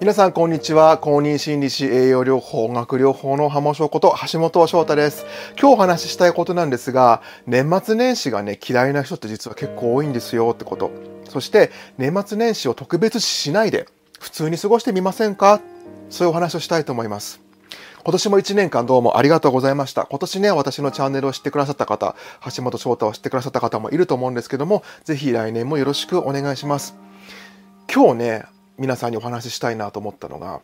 皆さんこんにちは。公認心理師栄養療法音楽療法の浜翔こと橋本翔太です。今日お話ししたいことなんですが年末年始がね嫌いな人って実は結構多いんですよってこと。そして年末年始を特別視しないで普通に過ごしてみませんか？そういうお話をしたいと思います。今年も1年間どうもありがとうございました。今年ね、私のチャンネルを知ってくださった方、橋本翔太を知ってくださった方もいると思うんですけども、ぜひ来年もよろしくお願いします。今日ね、皆さんにお話ししたいなと思ったのが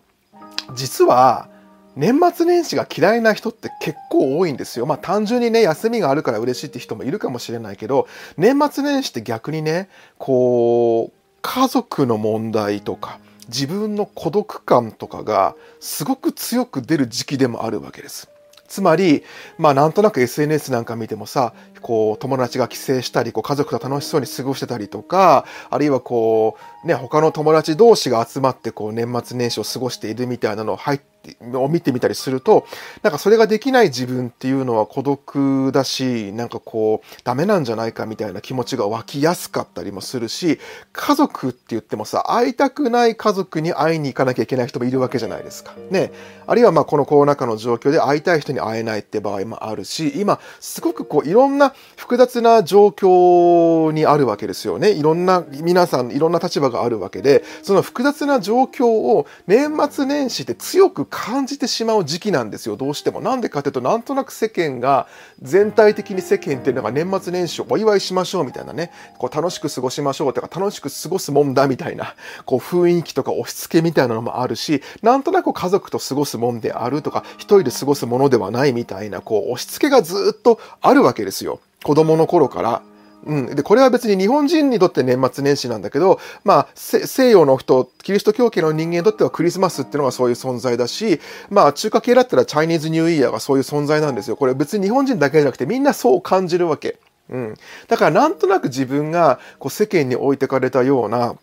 実は年末年始が嫌いな人って結構多いんですよ。まあ単純にね、休みがあるから嬉しいって人もいるかもしれないけど、年末年始って逆にね、こう、家族の問題とか、自分の孤独感とかがすごく強く出る時期でもあるわけです。つまり、まあなんとなく SNS なんか見てもさ、こう友達が帰省したり、こう家族と楽しそうに過ごしてたりとか、あるいはこう、ね、他の友達同士が集まってこう年末年始を過ごしているみたいなのを入ってを見てみたりすると、なんかそれができない自分っていうのは孤独だし、なんかこう、ダメなんじゃないかみたいな気持ちが湧きやすかったりもするし、家族って言ってもさ、会いたくない家族に会いに行かなきゃいけない人もいるわけじゃないですか。ね。あるいはまあこのコロナ禍の状況で会いたい人に会えないって場合もあるし、今、すごくこう、いろんな複雑な状況にあるわけですよね。いろんな、皆さん、いろんな立場があるわけで、その複雑な状況を年末年始で強く感じてしまう時期なんですよ、どうしても。なんでかっていうと、なんとなく世間が、全体的に世間っていうのが年末年始をお祝いしましょうみたいなね、こう楽しく過ごしましょうとか、楽しく過ごすもんだみたいな、こう雰囲気とか押し付けみたいなのもあるし、なんとなく家族と過ごすもんであるとか、一人で過ごすものではないみたいな、こう押し付けがずっとあるわけですよ。子供の頃から。うん。で、これは別に日本人にとって年末年始なんだけど、まあ、西洋の人、キリスト教系の人間にとってはクリスマスっていうのがそういう存在だし、まあ、中華系だったらチャイニーズニューイヤーがそういう存在なんですよ。これ別に日本人だけじゃなくてみんなそう感じるわけ。うん。だからなんとなく自分がこう世間に置いてかれたような、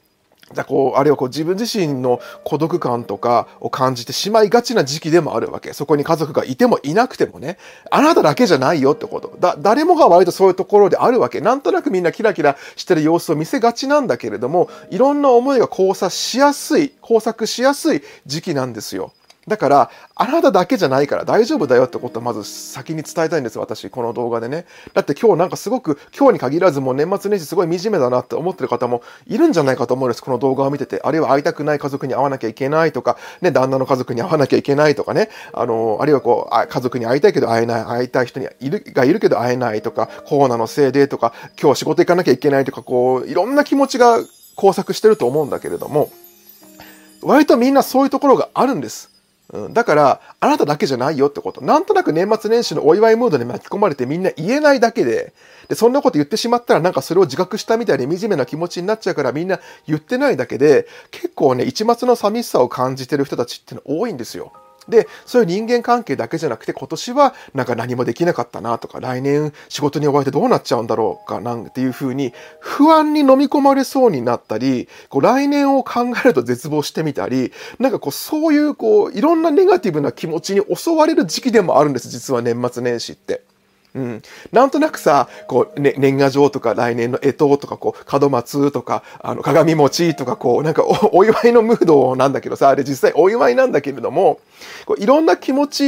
だこうあるいはこう自分自身の孤独感とかを感じてしまいがちな時期でもあるわけ。そこに家族がいてもいなくてもね。あなただけじゃないよってこと。だ、誰もが割とそういうところであるわけ。なんとなくみんなキラキラしてる様子を見せがちなんだけれども、いろんな思いが交差しやすい、交錯しやすい時期なんですよ。だから、あなただけじゃないから大丈夫だよってことをまず先に伝えたいんです、私、この動画でね。だって今日なんかすごく、今日に限らずもう年末年始すごい惨めだなって思ってる方もいるんじゃないかと思うんです、この動画を見てて。あるいは会いたくない家族に会わなきゃいけないとか、ね、旦那の家族に会わなきゃいけないとかね、あの、あるいはこう、家族に会いたいけど会えない、会いたい人にいる、がいるけど会えないとか、コロナのせいでとか、今日仕事行かなきゃいけないとか、こう、いろんな気持ちが交錯してると思うんだけれども、割とみんなそういうところがあるんです。うん、だから、あなただけじゃないよってこと。なんとなく年末年始のお祝いムードに巻き込まれてみんな言えないだけで、で、そんなこと言ってしまったらなんかそれを自覚したみたいで惨めな気持ちになっちゃうからみんな言ってないだけで、結構ね、一末の寂しさを感じてる人たちっての多いんですよ。で、そういう人間関係だけじゃなくて、今年はなんか何もできなかったなとか、来年仕事に追われてどうなっちゃうんだろうかなんていうふうに、不安に飲み込まれそうになったり、こう来年を考えると絶望してみたり、なんかこうそういうこう、いろんなネガティブな気持ちに襲われる時期でもあるんです、実は年末年始って。うん。なんとなくさ、こう、ね、年賀状とか来年の干支とか、こう、門松とか、あの、鏡餅とか、こう、なんかお、祝いのムードなんだけどさ、あれ実際お祝いなんだけれども、こういろんな気持ち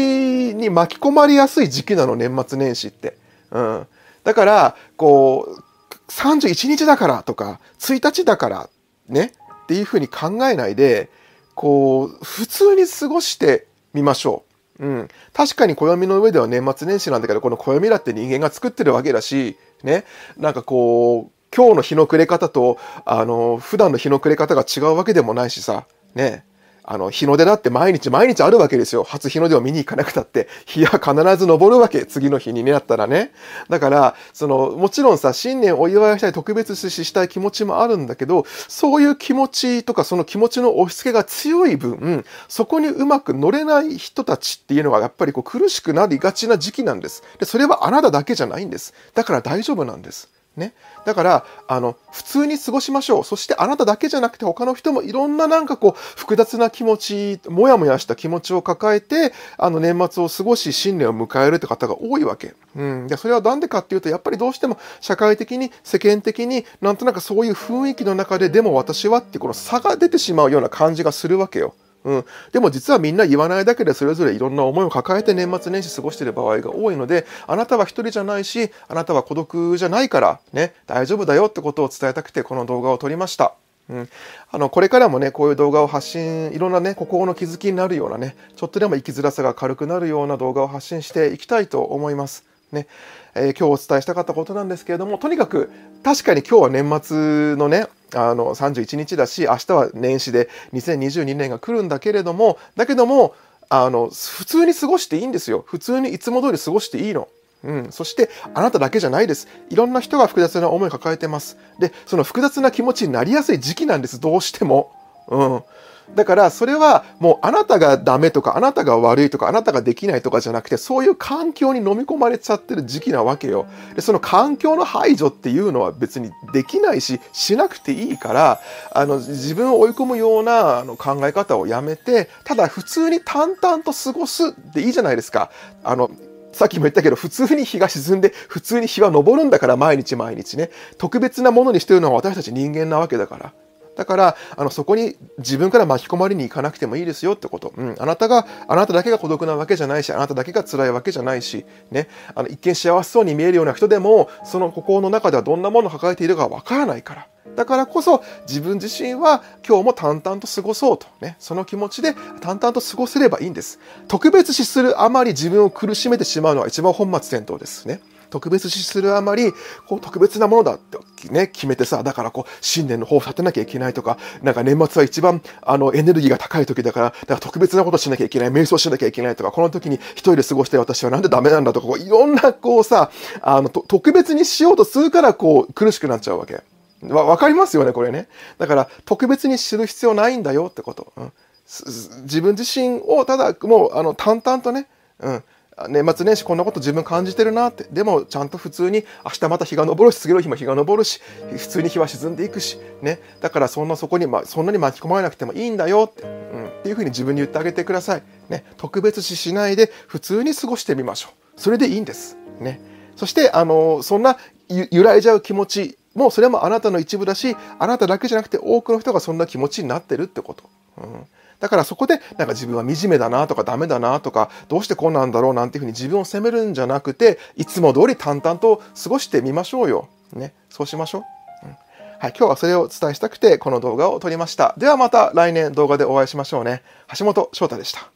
に巻き込まれやすい時期なの、年末年始って。うん。だから、こう、31日だからとか、1日だから、ね、っていうふうに考えないで、こう、普通に過ごしてみましょう。うん。確かに暦の上では年末年始なんだけど、この暦だって人間が作ってるわけだし、ね。なんかこう、今日の日の暮れ方と、あの、普段の日の暮れ方が違うわけでもないしさ、ね。あの、日の出だって毎日毎日あるわけですよ。初日の出を見に行かなくたって、日は必ず昇るわけ。次の日になったらね。だから、その、もちろんさ、新年お祝いしたい、特別視したい気持ちもあるんだけど、そういう気持ちとか、その気持ちの押し付けが強い分、そこにうまく乗れない人たちっていうのは、やっぱりこう苦しくなりがちな時期なんです。で、それはあなただけじゃないんです。だから大丈夫なんです。ね。だから、あの、普通に過ごしましょう。そしてあなただけじゃなくて他の人もいろんななんかこう、複雑な気持ち、もやもやした気持ちを抱えて、あの、年末を過ごし、新年を迎えるって方が多いわけ。うん。で、それはなんでかっていうと、やっぱりどうしても社会的に、世間的になんとなくそういう雰囲気の中で、でも私はってこの差が出てしまうような感じがするわけよ。うん、でも実はみんな言わないだけでそれぞれいろんな思いを抱えて年末年始過ごしている場合が多いのであなたは一人じゃないしあなたは孤独じゃないからね大丈夫だよってことを伝えたくてこの動画を撮りました。うん、あのこれからもねこういう動画を発信いろんなね心の気づきになるようなねちょっとでも生きづらさが軽くなるような動画を発信していきたいと思います。ねえー、今日お伝えしたかったことなんですけれどもとにかく確かに今日は年末のねあの31日だし明日は年始で2022年が来るんだけれどもだけどもあの普通に過ごしていいんですよ普通にいつも通り過ごしていいの。うん、そしてあなただけじゃないです。いろんな人が複雑な思いを抱えてます。で、その複雑な気持ちになりやすい時期なんです。どうしても。うん。だからそれはもうあなたがダメとかあなたが悪いとかあなたができないとかじゃなくてそういう環境に飲み込まれちゃってる時期なわけよ。でその環境の排除っていうのは別にできないししなくていいからあの自分を追い込むようなあの考え方をやめてただ普通に淡々と過ごすでいいじゃないですか。あのさっきも言ったけど、普通に日が沈んで、普通に日は昇るんだから、毎日毎日ね。特別なものにしてるのは私たち人間なわけだから。だから、あの、そこに自分から巻き込まれに行かなくてもいいですよってこと。うん。あなたが、あなただけが孤独なわけじゃないし、あなただけが辛いわけじゃないし、ね。あの、一見幸せそうに見えるような人でも、その心の中ではどんなものを抱えているかわからないから。だからこそ自分自身は今日も淡々と過ごそうとね、その気持ちで淡々と過ごせればいいんです。特別視するあまり自分を苦しめてしまうのは一番本末転倒ですね。特別視するあまり、こう特別なものだってね、決めてさ、だからこう、新年の抱負立てなきゃいけないとか、なんか年末は一番あのエネルギーが高い時だから、だから特別なことしなきゃいけない、瞑想しなきゃいけないとか、この時に一人で過ごして私はなんでダメなんだとか、こういろんなこうさ、あの、特別にしようとするからこう、苦しくなっちゃうわけ。わ、わかりますよね、これね。だから、特別に知る必要ないんだよってこと。うん、自分自身をただ、もう、あの、淡々とね、うん、年末年始こんなこと自分感じてるなって。でもちゃんと普通に明日また日が昇るし、次の日も日が昇るし、普通に日は沈んでいくし、ね。だからそんなそこに、ま、そんなに巻き込まれなくてもいいんだよって、うん、っていうふうに自分に言ってあげてください。ね。特別視しないで普通に過ごしてみましょう。それでいいんです。ね。そして、あの、そんな揺らいじゃう気持ちもそれもあなたの一部だし、あなただけじゃなくて多くの人がそんな気持ちになってるってこと。うんだからそこでなんか自分は惨めだなとかダメだなとかどうしてこうなんだろうなんていうふうに自分を責めるんじゃなくていつも通り淡々と過ごしてみましょうよ。ね。そうしましょう。うん、はい。今日はそれをお伝えしたくてこの動画を撮りました。ではまた来年動画でお会いしましょうね。橋本翔太でした。